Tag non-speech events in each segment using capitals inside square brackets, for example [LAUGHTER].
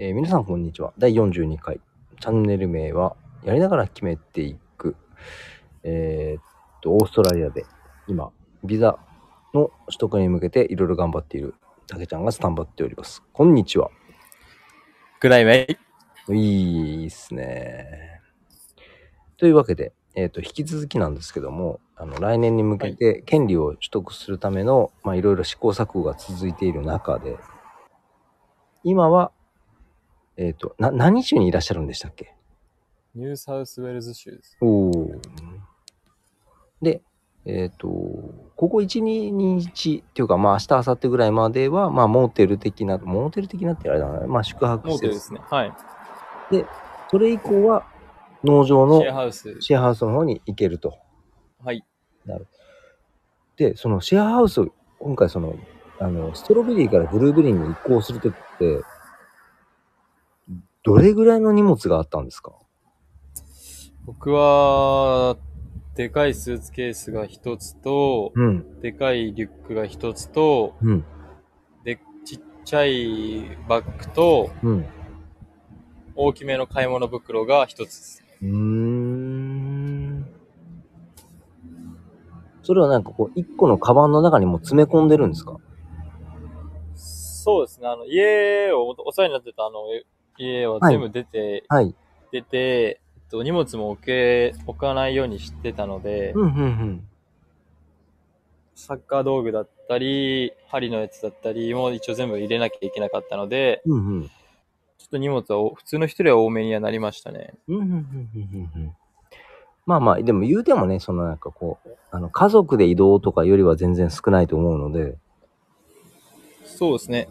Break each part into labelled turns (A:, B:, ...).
A: えー皆さんこんにちは。第42回。チャンネル名は、やりながら決めていく。えーっと、オーストラリアで今、ビザの取得に向けていろいろ頑張っているたけちゃんがスタンバっております。こんにちは。
B: ぐらいめい。
A: いいっすね。というわけで、えっ、と、引き続きなんですけども、あの、来年に向けて権利を取得するための、まあ、いろいろ試行錯誤が続いている中で、今は、えっ、と、な、何州にいらっしゃるんでしたっけ？
B: ニューサウスウェールズ州です。
A: おお。で、えっ、と、ここ1、2日っていうか、まあ、明日、明後日ぐらいまでは、まあ、モーテル的な、モーテル的なってあれだな、まあ、宿泊施設。
B: モーテルですね。はい。
A: それ以降は、農場の
B: シェアハウス。
A: シェアハウスの方に行けると。
B: はい。
A: で、そのシェアハウスを、今回その、あの、ストロベリーからブルーベリーに移行するときって、どれぐらいの荷物があったんですか？
B: 僕は、でかいスーツケースが一つと、
A: うん、
B: でかいリュックが一つと、
A: うん、
B: で、ちっちゃいバッグと、
A: うん。
B: 大きめの買い物袋が一つです。
A: うーん。それはなんかこう、一個のカバンの中にもう詰め込んでるんですか？
B: そうですね。あの、家をお世話になってたあの、家は全部出て、
A: はい。
B: 出て、えっと、荷物も置け、置かないようにしてたので、
A: うん、うん、うん。
B: サッカー道具だったり、針のやつだったりも一応全部入れなきゃいけなかったので、
A: うん、うん。
B: ちょっと荷物はお普通の人よりは多めにはなりましたね。
A: うん、うん、うん、うんうん。まあまあ、でも言うてもね、そのなんかこう、あの、家族で移動とかよりは全然少ないと思うので、
B: そうですね。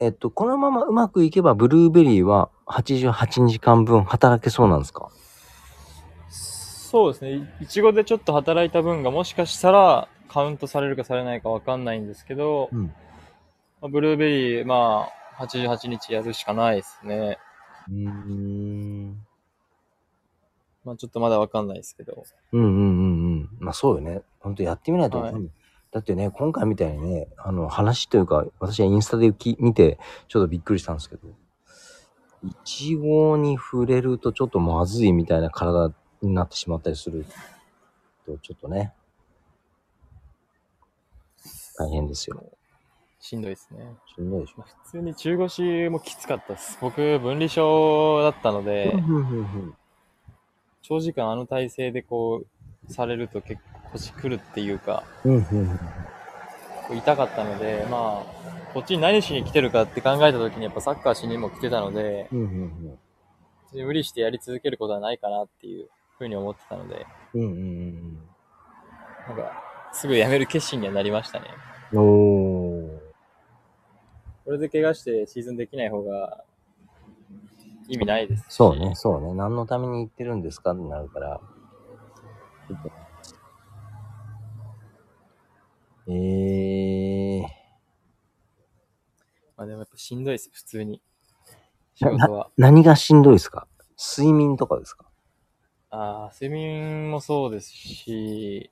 A: そえっと、このままうまくいけば、ブルーベリーは88時間分働けそうなんですか？
B: そうですね。いちごでちょっと働いた分がもしかしたらカウントされるかされないかわかんないんですけど、
A: うん。
B: まあブルーベリー、まあ、88日やるしかないですね。
A: うーん。
B: まあちょっとまだわかんないですけど。
A: うんうんうんうん。まあそうよね。ほんとやってみないとわかんない。
B: は
A: だってね、今回みたいにね、あの、話というか、私はインスタでき見て、ちょっとびっくりしたんですけど、いちごに触れるとちょっとまずいみたいな体になってしまったりすると、ちょっとね、大変ですよ。
B: しんどいですね。
A: しんどいでしょ
B: まあ、普通に中腰もきつかったです。僕、分離症だったので、長時間あの体勢でこう、されると結構腰くるっていうか、
A: うんうんうん
B: 痛かったので、まあ、こっちに何しに来てるかって考えた時にやっぱサッカーしにも来てたので、
A: うんうん
B: 別に無理してやり続けることはないかなっていうふうに思ってたので、
A: うんうんうん
B: なんか、すぐ辞める決心にはなりましたね。
A: うんおー
B: これで怪我してシーズンできない方が意味ないですし。
A: そうね、そうね。何のために行ってるんですかってなるから。えー、
B: まあでもやっぱしんどいです、普通に。仕事は。
A: 何がしんどいですか？睡眠とかですか？
B: ああ、睡眠もそうですし、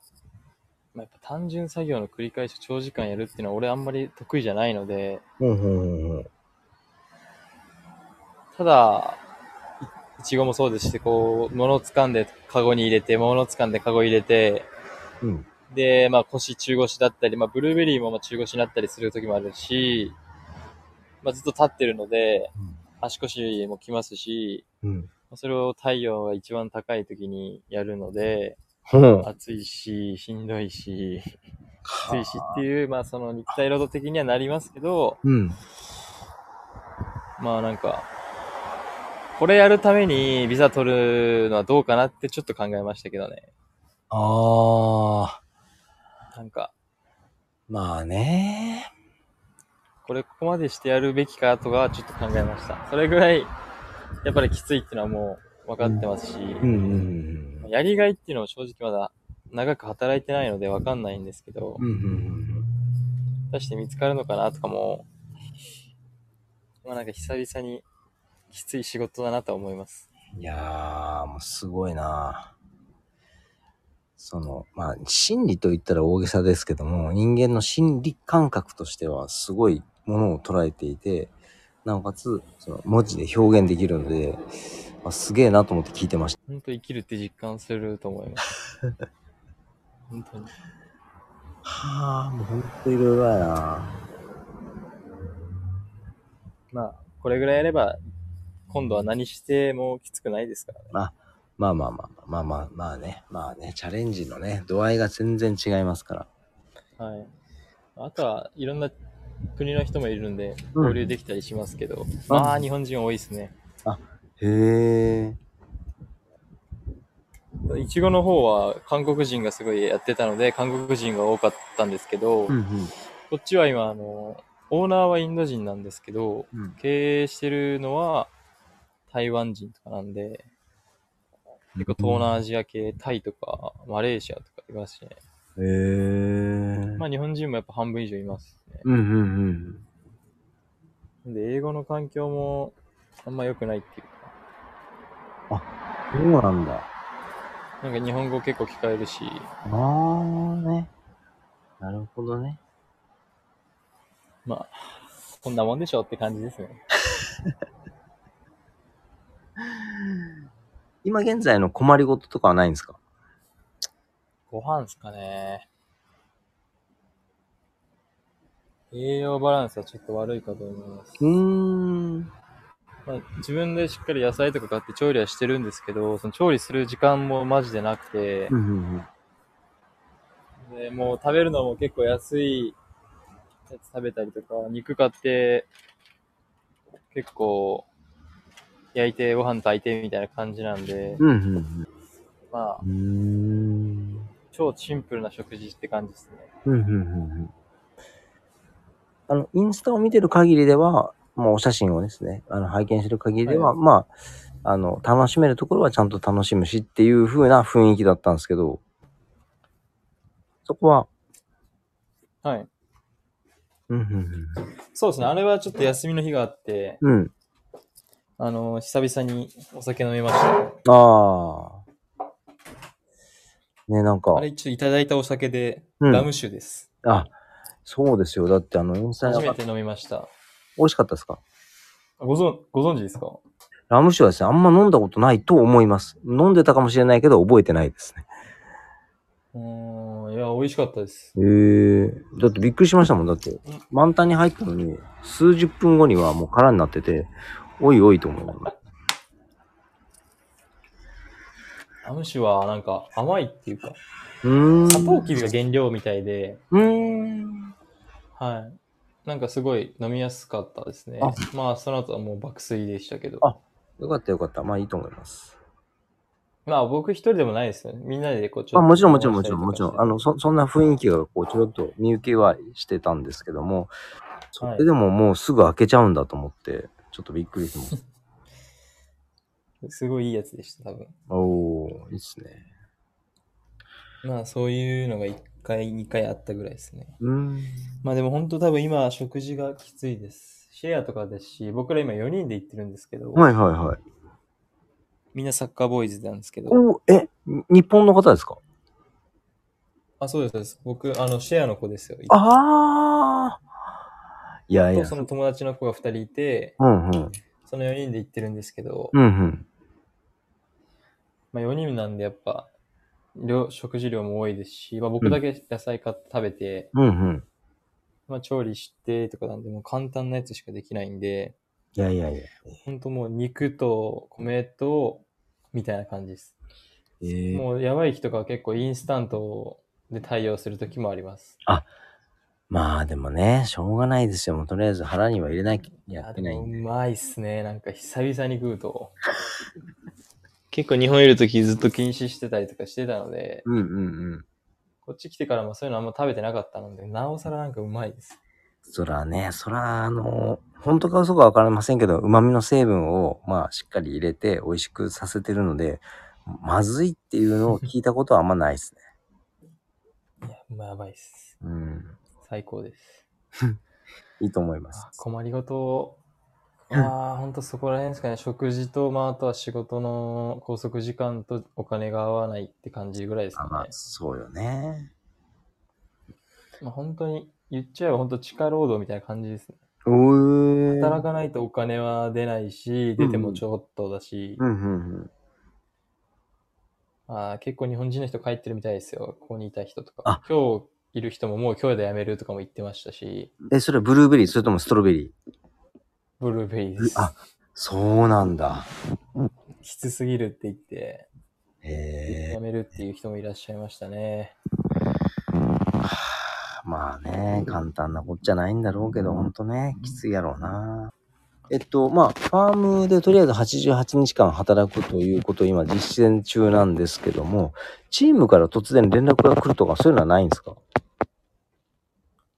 B: まあ、やっぱ単純作業の繰り返し長時間やるっていうのは俺あんまり得意じゃないので、
A: うんうんうんうん。
B: ただ、いいちごもそうですし、こう、物を掴んでカゴに入れて、物を掴んでカゴ入れて、
A: うん。
B: で、まあ腰中腰だったり、まあブルーベリーもまあ中腰になったりする時もあるし、まあずっと立ってるので、足腰もきますし、
A: うん。
B: まあそれを太陽が一番高い時にやるので、
A: うん。
B: 暑いし、しんどいし、きついしっていう、まあその肉体労働的にはなりますけど、
A: うん。
B: まあなんか、これやるためにビザ取るのはどうかなってちょっと考えましたけどね。
A: あー、
B: なんか、
A: まあね。
B: これここまでしてやるべきかとかはちょっと考えました。それぐらい、やっぱりきついっていうのはもう分かってますし、
A: うんうんうん。
B: やりがいっていうのも正直まだ長く働いてないので分かんないんですけど、
A: うんうんうん
B: 果たして見つかるのかなとかも、まあなんか久々にきつい仕事だなとは思います。
A: いやー、もうすごいなその、まあ、心理と言ったら大げさですけども、人間の心理感覚としてはすごいものを捉えていて、なおかつ、その文字で表現できるので、あすげえなと思って聞いてました。
B: 本当生きるって実感すると思います。[LAUGHS] 本当に。
A: はあ、もうほんといろいろやな。
B: まあ、これぐらいやれば、今度は何してもきつくないですからね。
A: まあまあまあまあまあまあまあね、まあね、チャレンジのね、度合いが全然違いますから。
B: はい。あとは、いろんな国の人もいるんで、
A: うん
B: 交流できたりしますけど、
A: あ
B: まあ、日本人多いですね。
A: へえ。
B: いちごの方は韓国人がすごいやってたので、韓国人が多かったんですけど、
A: うん
B: こっちは今、あの、オーナーはインド人なんですけど、
A: うん。うん。
B: 経営してるのは台湾人とかなんで、結構東南アジア系、タイとか、マレーシアとかいますしね。
A: へえ。
B: まあ日本人もやっぱ半分以上いますね。
A: うんうんうん。
B: で、英語の環境もあんま良くないっていうか、
A: そうなんだ。
B: なんか日本語結構聞かれるし、
A: ああね。なるほどね。
B: まあ、こんなもんでしょって感じですね。[LAUGHS]
A: 今現在の困りごととかはないんですか？
B: ご飯っすかね。栄養バランスはちょっと悪いかと思います。
A: うーん。
B: まあ、自分でしっかり野菜とか買って調理はしてるんですけど、その調理する時間もマジでなくて
A: う、んうん
B: でもう食べるのも結構安いやつ食べたりとか、肉買って、結構焼いてご飯炊いてみたいな感じなんで、
A: うん。うんうん
B: まあ。超シンプルな食事って感じですね。
A: うんうんうんうん。あの、インスタを見てる限りでは、もうお写真をですね、あの、拝見してる限りでは、
B: はい
A: まあ、あの、楽しめるところはちゃんと楽しむしっていう風な雰囲気だったんですけど、そこは、
B: はい。
A: うんうん
B: そうですね。あれはちょっと休みの日があって、
A: うん。うん。
B: あの、久々にお酒飲みました。
A: ああ。ね、なんか
B: あ、れ一応いただいたお酒で、
A: うん
B: ラム酒です。
A: あ、そうですよ。だってあの、インスタに
B: 初めて飲みました。
A: 美味しかったですか？
B: ご存、ご存知ですか？
A: ラム酒はですね、あんま飲んだことないと思います。飲んでたかもしれないけど、覚えてないですね。
B: うーん、いや、美味しかったです。
A: へえだってびっくりしましたもん。だって、満タンに入ったのに、数十分後にはもう空になってて、おいおいと思いながら。
B: ラム酒はなんか甘いっていうか、
A: うーん。
B: サトウキビが原料みたいで、
A: うーん。
B: はい。なんかすごい飲みやすかったですね
A: あ。
B: まあ、その後はもう爆睡でしたけど。
A: あよかったよかった。まあいいと思います。
B: まあ、僕一人でもないですよね。みんなでこう、ちょ
A: あ
B: っと
A: もちろんもちろんもちろんもちろん。あの、そ、そんな雰囲気がこう、ちょろっと見受けはしてたんですけども、それでももうすぐ開けちゃうんだと思って、ちょっとびっくりしてます。[LAUGHS]
B: すごいいいやつでした、多分。
A: おー、いいっすね。
B: まあ、そういうのが1回、2回あったぐらいですね。
A: うーん。
B: まあでも本当多分今食事がきついです。シェアとかですし、僕ら今4人で行ってるんですけど、
A: はいはいはい。
B: みんなサッカーボーイズなんですけど、
A: おえ、に日本の方ですか？
B: あ、そうですそうです。僕、あの、シェアの子ですよ。
A: ああ。いやいや。
B: とその友達の子が2人いて、
A: うんうん。
B: その4人で行ってるんですけど、
A: うんうん。
B: まあ4人なんでやっぱ、量食事量も多いですし、まあ僕だけ野菜買って食べて、
A: うんうん。
B: まあ調理してとかなんで、もう簡単なやつしかできないんで、
A: いやいやいや。
B: 本当もう肉と米と、みたいな感じです。
A: ええ
B: もうやばい日とかは結構インスタントで対応する時もあります。
A: まあでもね、しょうがないですよ。もうとりあえず腹には入れなきゃいけ
B: で
A: ないんで。
B: もうまいっすね。なんか久々に食うと。結構日本いる時ずっと禁止してたりとかしてたので、
A: うんうんうん。
B: こっち来てからもそういうのあんま食べてなかったので、なおさらなんかうまいです。
A: そらね、そらあの、本当か嘘かわかりませんけど、旨味の成分をまあしっかり入れて美味しくさせてるので、まずいっていうのを聞いたことはあんまないですね。[LAUGHS]
B: いや、うまいやばいっす。
A: うん。
B: 最高です。[LAUGHS]
A: いいと思います
B: あ。困りごと、ああ、ほんとそこら辺ですかね。食事と、まあ、あとは仕事の拘束時間とお金が合わないって感じぐらいですかね。
A: あまあ、そうよね。
B: まあ、本当に、言っちゃえば本当地下労働みたいな感じですね。働かないとお金は出ないし、出てもちょっとだし、
A: うんうん
B: あー結構日本人の人帰ってるみたいですよ。ここにいた人と
A: あ
B: か。今日いる人ももう今日で辞めるとかも言ってましたし、
A: うん。え、それはブルーベリー？それともストロベリー？
B: ブルーベリーです。
A: あ、そうなんだ。
B: きつすぎるって言って、
A: へえ。
B: 辞めるっていう人もいらっしゃいましたね。[SIGHS]
A: まあね、簡単なこっちゃないんだろうけど、ほんとね、きついやろうな。えっと、まあ、ファームでとりあえず88日間働くということを今実践中なんですけども、チームから突然連絡が来るとかそういうのはないんですか？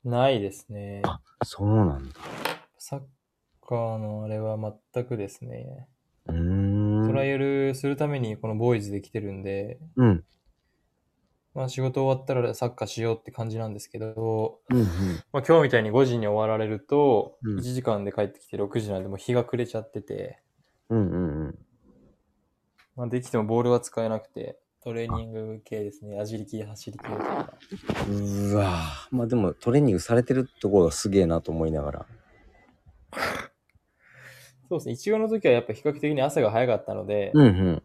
B: ないですね。
A: そうなんだ。
B: サッカーのあれは全くですね。
A: うーん。
B: トライアルするためにこのボーイズで来てるんで、
A: うん。
B: まあ仕事終わったらサッカーしようって感じなんですけど、
A: うんうん。
B: まあ今日みたいに5時に終わられると、
A: うん
B: 1時間で帰ってきて6時なんでもう日が暮れちゃってて、
A: うんうんうん。
B: まあできてもボールは使えなくて、トレーニング系ですね。アジリ系、走り系とか。
A: うわぁ。まあでもトレーニングされてるところがすげえなと思いながら。
B: そうですね。1号の時はやっぱ比較的に朝が早かったので、
A: うんうん。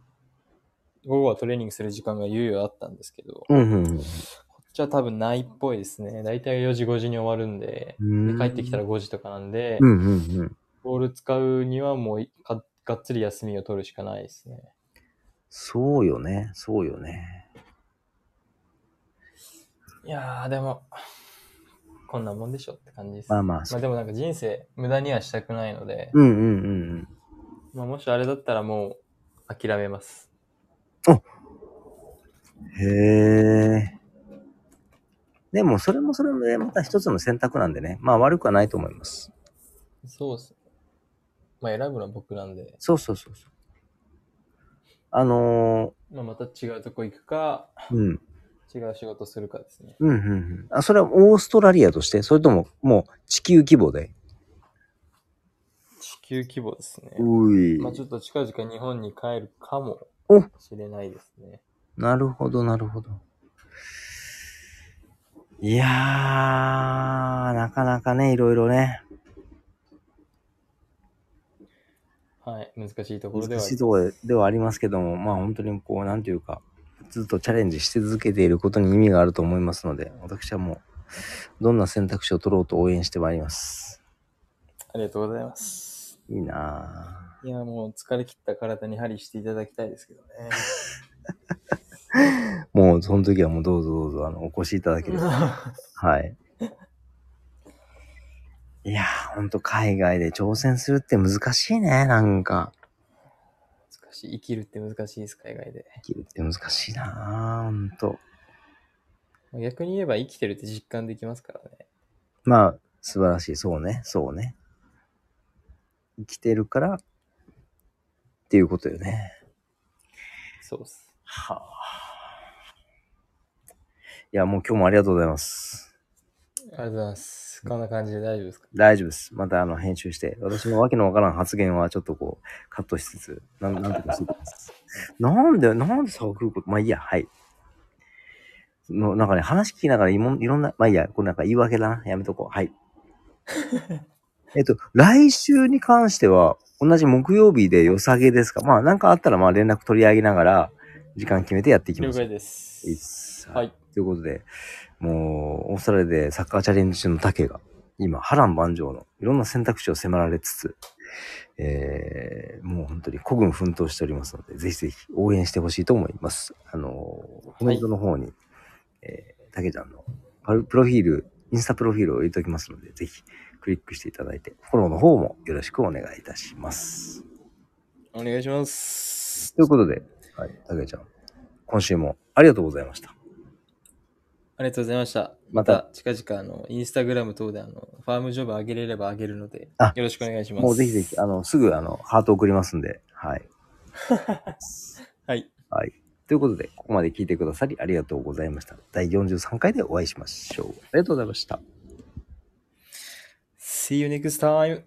B: 午後はトレーニングする時間が猶予あったんですけど、
A: うんうんうん。
B: こっちは多分ないっぽいですね。だいたい4時5時に終わるんで、で帰ってきたら5時とかなんで、
A: うんうんうん。
B: ボール使うにはもうがっつり休みを取るしかないですね。
A: そうよね。そうよね。
B: いやー、でも、こんなもんでしょって感じです。
A: まあまあ、
B: まあでもなんか人生無駄にはしたくないので、
A: うんうんうん
B: まあもしあれだったらもう諦めます。
A: うん。へえ。でも、それもそれもね、また一つの選択なんでね。まあ悪くはないと思います。
B: そうっす。まあ選ぶのは僕なんで、
A: そうそうそうそう。あの
B: まあまた違うとこ行くか、
A: ー、うん。
B: 違う仕事するかですね。
A: うんうんうん。あ、それはオーストラリアとして、それとももう地球規模で？
B: 地球規模ですね。
A: うい
B: まあちょっと近々日本に帰るかも
A: お
B: しれないですね。
A: なるほど、なるほど。いやー、なかなかね、いろいろね、
B: はい。難しいところでは
A: 難しいところでではありますけども、まあ本当にこう、なんていうか、ずっとチャレンジし続けていることに意味があると思いますので、私はもう、どんな選択肢を取ろうと応援してまいります。
B: ありがとうございます。
A: いいな
B: いや、もう疲れ切った体に針していただきたいですけどね。
A: ぁ [LAUGHS] もう、その時はもうどうぞどうぞ、あの、お越しいただければ。[LAUGHS] はい。いやー、ほんと海外で挑戦するって難しいね、なんか。
B: 難しい。生きるって難しいです、海外で。
A: 生きるって難しいなぁ、ほんと。
B: 逆に言えば生きてるって実感できますからね。
A: まあ、素晴らしい。そうね、そうね。生きてるから、っていうことよね。
B: そうっす。
A: はあ。いや、もう今日もありがとうございます。
B: ありがとうございます。こんな感じで大丈夫ですか？
A: 大丈夫です。またあの、編集して、私のわけのわからん発言はちょっとこう、カットしつつ、なん、なんとかしてます。なんで、なんで差が来ることまあいいや、はい。の、なんかね、話聞きながらいもんいろんな、まあいいや、これなんか言い訳だな。やめとこう。はい。[LAUGHS] えっと、来週に関しては、同じ木曜日で良さげですか？まあなんかあったらまあ連絡取り上げながら、時間決めてやっていきます。
B: 了解です。はい。
A: ということで、もう、オーストラリアでサッカーチャレンジ中の竹が、今、波乱万丈のいろんな選択肢を迫られつつ、えー、もう本当に孤軍奮闘しておりますので、ぜひぜひ応援してほしいと思います。あの、コメントの方に、えー、竹ちゃんのプロフィール、インスタプロフィールを入れておきますので、ぜひクリックしていただいて、フォローの方もよろしくお願いいたします。
B: お願いします。
A: ということで、はい、竹ちゃん、今週もありがとうございました。
B: ありがとうございました。
A: また
B: また、近々、あの、インスタグラム等で、あの、ファームジョブ上げれれば上げるので、
A: あ
B: よろしくお願いします。
A: もうぜひぜひ、あの、すぐ、あの、ハート送りますんで、はい。[LAUGHS]
B: はい。
A: はい。ということで、ここまで聞いてくださりありがとうございました。第43回でお会いしましょう。ありがとうございました。
B: See you next time!